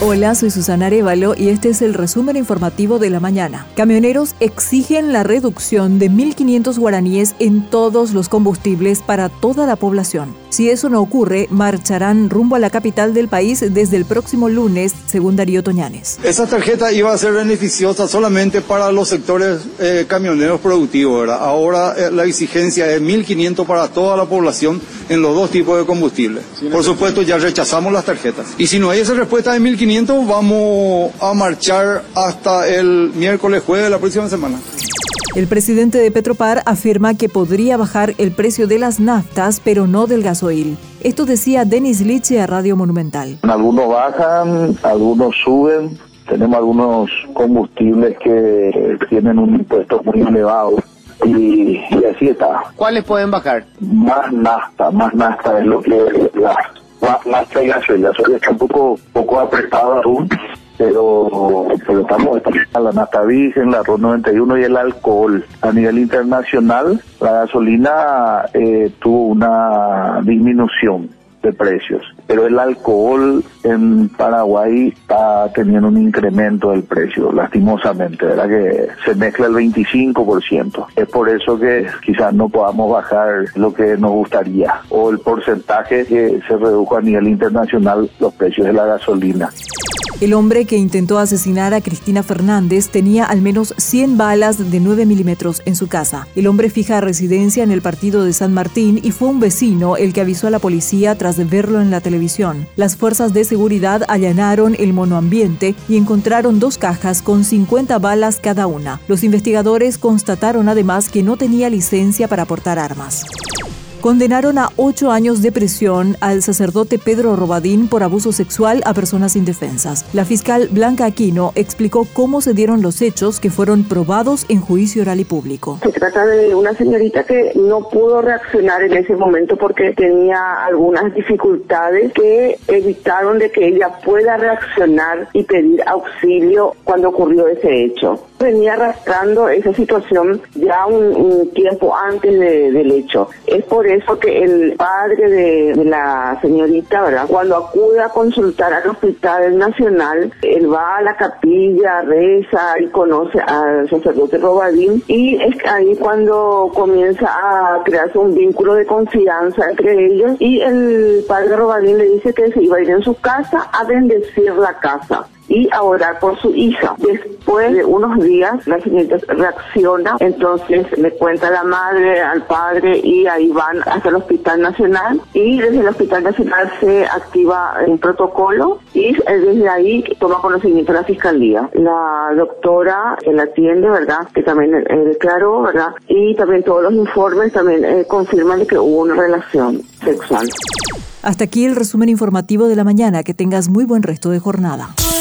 Hola, soy Susana Arevalo y este es el resumen informativo de la mañana. Camioneros exigen la reducción de 1.500 guaraníes en todos los combustibles para toda la población. Si eso no ocurre, marcharán rumbo a la capital del país desde el próximo lunes, según Darío Toñanes. Esa tarjeta iba a ser beneficiosa solamente para los sectores eh, camioneros productivos, ¿verdad? Ahora eh, la exigencia es 1.500 para toda la población en los dos tipos de combustible. Por supuesto, ya rechazamos las tarjetas. Y si no hay esa respuesta de 1.500, vamos a marchar hasta el miércoles, jueves de la próxima semana. El presidente de Petropar afirma que podría bajar el precio de las naftas, pero no del gasoil. Esto decía Denis Liche a Radio Monumental. Algunos bajan, algunos suben. Tenemos algunos combustibles que tienen un impuesto muy elevado. Y, y así está. ¿Cuáles pueden bajar? Más nafta, más nafta es lo que la, más nafta y gasoil. Gasoil está un poco, poco apretado aún pero, pero estamos en la nafta virgen, la RON 91 y el alcohol. A nivel internacional, la gasolina eh, tuvo una disminución de precios, pero el alcohol en Paraguay está teniendo un incremento del precio, lastimosamente, ¿verdad? Que se mezcla el 25%. Es por eso que quizás no podamos bajar lo que nos gustaría, o el porcentaje que se redujo a nivel internacional los precios de la gasolina. El hombre que intentó asesinar a Cristina Fernández tenía al menos 100 balas de 9 milímetros en su casa. El hombre fija residencia en el partido de San Martín y fue un vecino el que avisó a la policía tras verlo en la televisión. Las fuerzas de seguridad allanaron el monoambiente y encontraron dos cajas con 50 balas cada una. Los investigadores constataron además que no tenía licencia para portar armas. Condenaron a ocho años de prisión al sacerdote Pedro Robadín por abuso sexual a personas indefensas. La fiscal Blanca Aquino explicó cómo se dieron los hechos que fueron probados en juicio oral y público. Se trata de una señorita que no pudo reaccionar en ese momento porque tenía algunas dificultades que evitaron de que ella pueda reaccionar y pedir auxilio cuando ocurrió ese hecho. Venía arrastrando esa situación ya un, tiempo antes del hecho. Es por eso que el padre de, la señorita, ¿verdad? Cuando acude a consultar al Hospital Nacional, él va a la capilla, reza y conoce al sacerdote Robadín y es ahí cuando comienza a crearse un vínculo de confianza entre ellos y el padre Robadín le dice que se iba a ir en su casa a bendecir la casa y a orar por su hija. Después de unos días, la señorita reacciona, entonces le cuenta a la madre, al padre y ahí van hasta el Hospital Nacional y desde el Hospital Nacional se activa un protocolo y desde ahí toma conocimiento la fiscalía. La doctora que la atiende, ¿verdad? Que también eh, declaró, ¿verdad? Y también todos los informes también eh, confirman que hubo una relación sexual. Hasta aquí el resumen informativo de la mañana. Que tengas muy buen resto de jornada.